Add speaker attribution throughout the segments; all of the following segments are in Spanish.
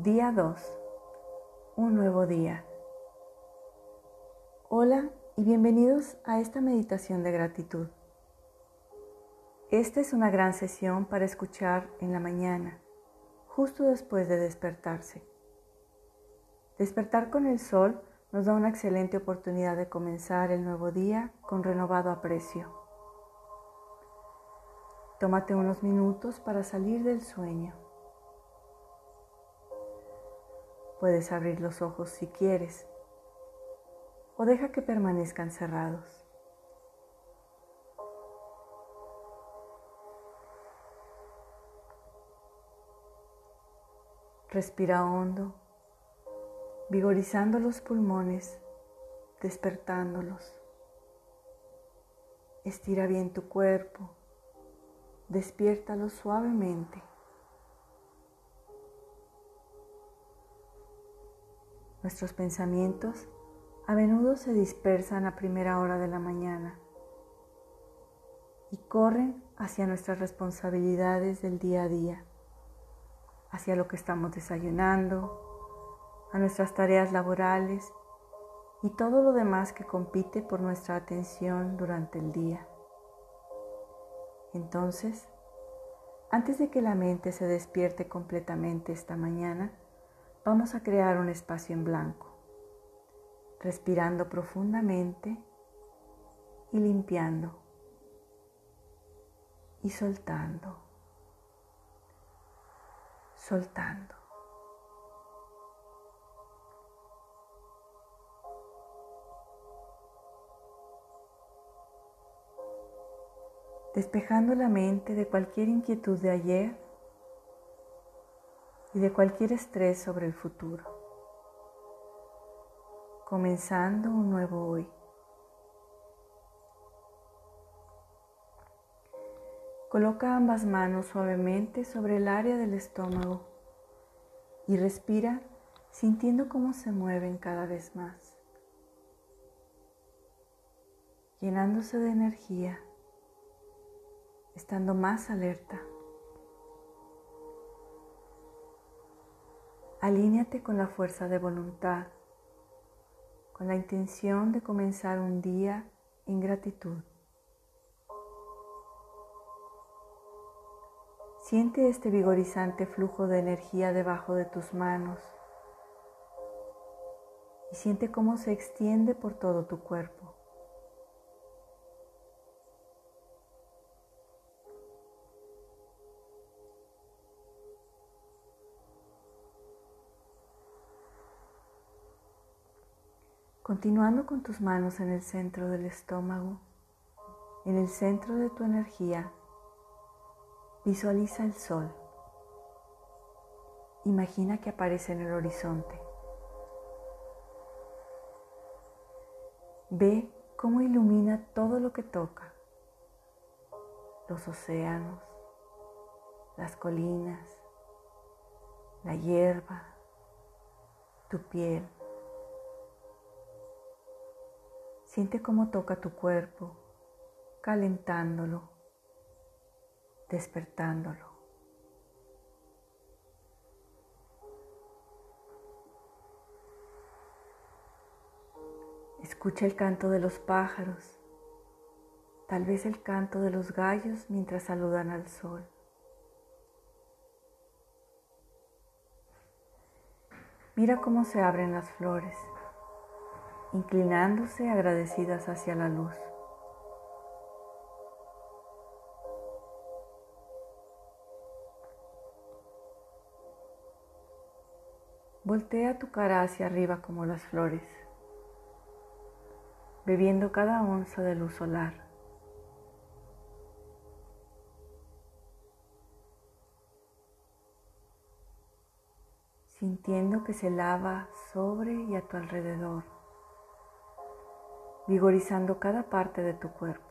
Speaker 1: Día 2. Un nuevo día. Hola y bienvenidos a esta meditación de gratitud. Esta es una gran sesión para escuchar en la mañana, justo después de despertarse. Despertar con el sol nos da una excelente oportunidad de comenzar el nuevo día con renovado aprecio. Tómate unos minutos para salir del sueño Puedes abrir los ojos si quieres o deja que permanezcan cerrados. Respira hondo, vigorizando los pulmones, despertándolos. Estira bien tu cuerpo, despiértalo suavemente. Nuestros pensamientos a menudo se dispersan a primera hora de la mañana y corren hacia nuestras responsabilidades del día a día, hacia lo que estamos desayunando, a nuestras tareas laborales y todo lo demás que compite por nuestra atención durante el día. Entonces, antes de que la mente se despierte completamente esta mañana, Vamos a crear un espacio en blanco, respirando profundamente y limpiando y soltando, soltando. despejando la mente de cualquier inquietud de ayer y de cualquier estrés sobre el futuro, comenzando un nuevo hoy. Coloca ambas manos suavemente sobre el área del estómago y respira sintiendo cómo se mueven cada vez más, llenándose de energía, estando más alerta. Alíñate con la fuerza de voluntad, con la intención de comenzar un día en gratitud. Siente este vigorizante flujo de energía debajo de tus manos y siente cómo se extiende por todo tu cuerpo. Continuando con tus manos en el centro del estómago, en el centro de tu energía, visualiza el sol. Imagina que aparece en el horizonte. Ve cómo ilumina todo lo que toca. Los océanos, las colinas, la hierba, tu piel Siente cómo toca tu cuerpo, calentándolo, despertándolo. Escucha el canto de los pájaros, tal vez el canto de los gallos mientras saludan al sol. Mira cómo se abren las flores inclinándose agradecidas hacia la luz. Voltea tu cara hacia arriba como las flores, bebiendo cada onza de luz solar. sintiendo que se lava sobre y a tu alrededor vigorizando cada parte de tu cuerpo.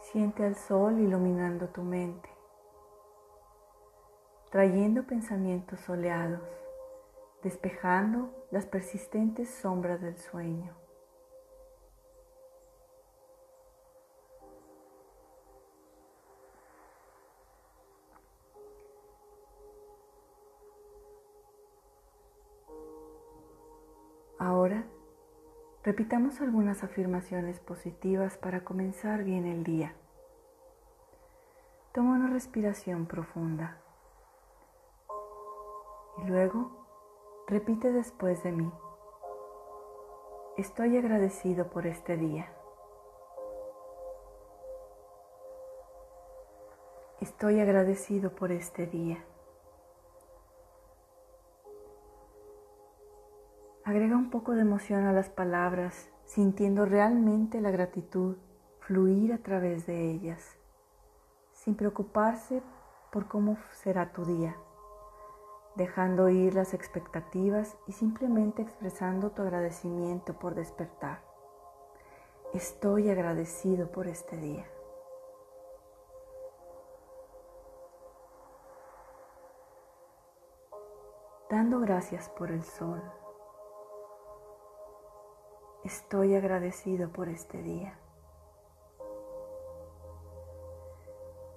Speaker 1: Siente al sol iluminando tu mente, trayendo pensamientos soleados, despejando las persistentes sombras del sueño. Ahora, repitamos algunas afirmaciones positivas para comenzar bien el día. Toma una respiración profunda y luego repite después de mí. Estoy agradecido por este día. Estoy agradecido por este día. Agrega un poco de emoción a las palabras, sintiendo realmente la gratitud fluir a través de ellas, sin preocuparse por cómo será tu día, dejando ir las expectativas y simplemente expresando tu agradecimiento por despertar. Estoy agradecido por este día. Dando gracias por el sol. Estoy agradecido por este día.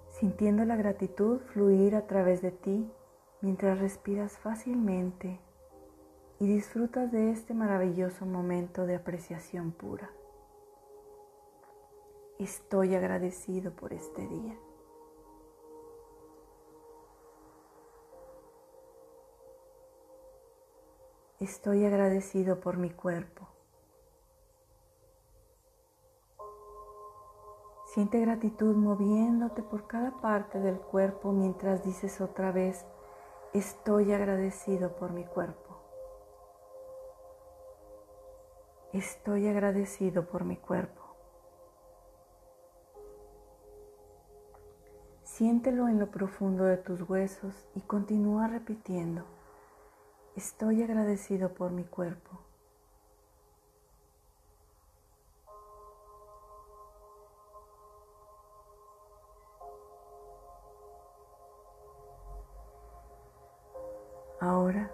Speaker 1: Sintiendo la gratitud fluir a través de ti mientras respiras fácilmente y disfrutas de este maravilloso momento de apreciación pura. Estoy agradecido por este día. Estoy agradecido por mi cuerpo. Siente gratitud moviéndote por cada parte del cuerpo mientras dices otra vez, estoy agradecido por mi cuerpo. Estoy agradecido por mi cuerpo. Siéntelo en lo profundo de tus huesos y continúa repitiendo, estoy agradecido por mi cuerpo. Ahora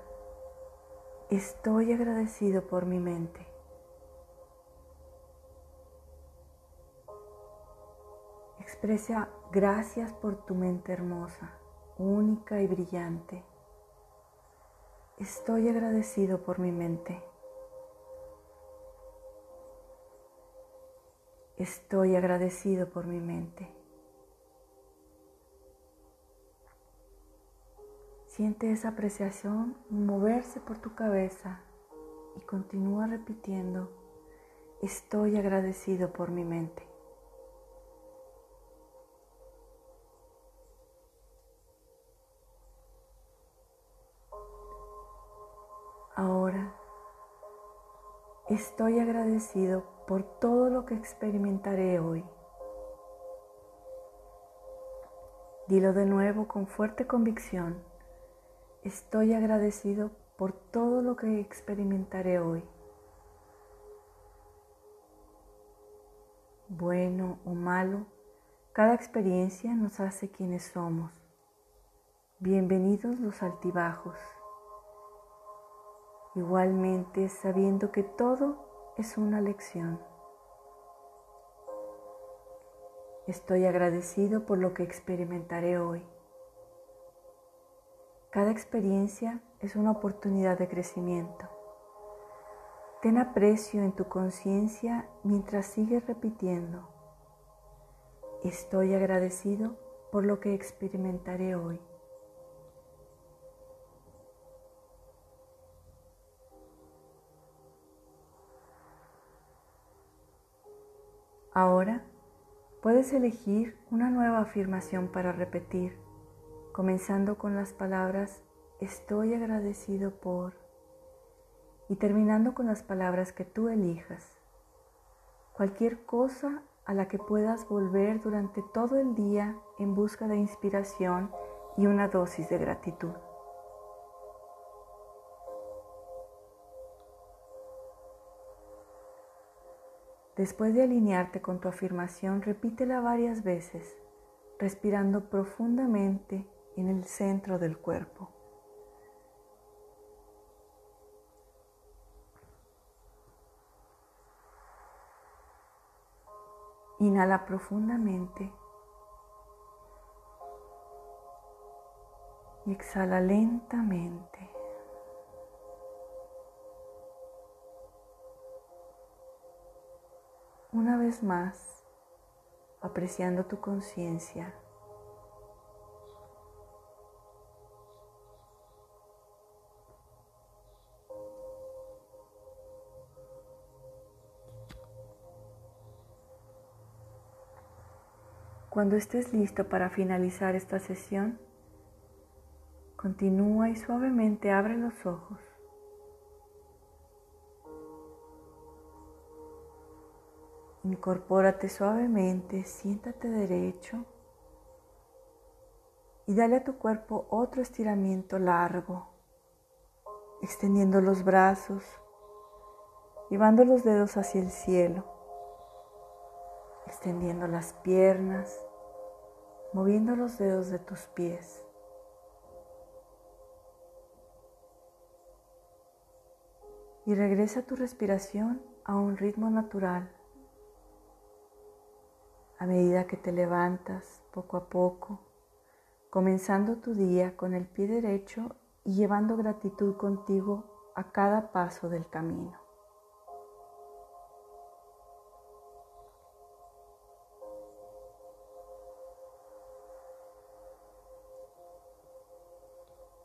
Speaker 1: estoy agradecido por mi mente. Expresa gracias por tu mente hermosa, única y brillante. Estoy agradecido por mi mente. Estoy agradecido por mi mente. Siente esa apreciación moverse por tu cabeza y continúa repitiendo, estoy agradecido por mi mente. Ahora estoy agradecido por todo lo que experimentaré hoy. Dilo de nuevo con fuerte convicción. Estoy agradecido por todo lo que experimentaré hoy. Bueno o malo, cada experiencia nos hace quienes somos. Bienvenidos los altibajos. Igualmente sabiendo que todo es una lección. Estoy agradecido por lo que experimentaré hoy. Cada experiencia es una oportunidad de crecimiento. Ten aprecio en tu conciencia mientras sigues repitiendo, estoy agradecido por lo que experimentaré hoy. Ahora puedes elegir una nueva afirmación para repetir comenzando con las palabras estoy agradecido por y terminando con las palabras que tú elijas. Cualquier cosa a la que puedas volver durante todo el día en busca de inspiración y una dosis de gratitud. Después de alinearte con tu afirmación, repítela varias veces, respirando profundamente en el centro del cuerpo. Inhala profundamente y exhala lentamente. Una vez más, apreciando tu conciencia Cuando estés listo para finalizar esta sesión, continúa y suavemente abre los ojos. Incorpórate suavemente, siéntate derecho y dale a tu cuerpo otro estiramiento largo, extendiendo los brazos, llevando los dedos hacia el cielo, extendiendo las piernas, moviendo los dedos de tus pies. Y regresa tu respiración a un ritmo natural a medida que te levantas poco a poco, comenzando tu día con el pie derecho y llevando gratitud contigo a cada paso del camino.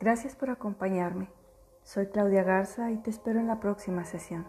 Speaker 1: Gracias por acompañarme. Soy Claudia Garza y te espero en la próxima sesión.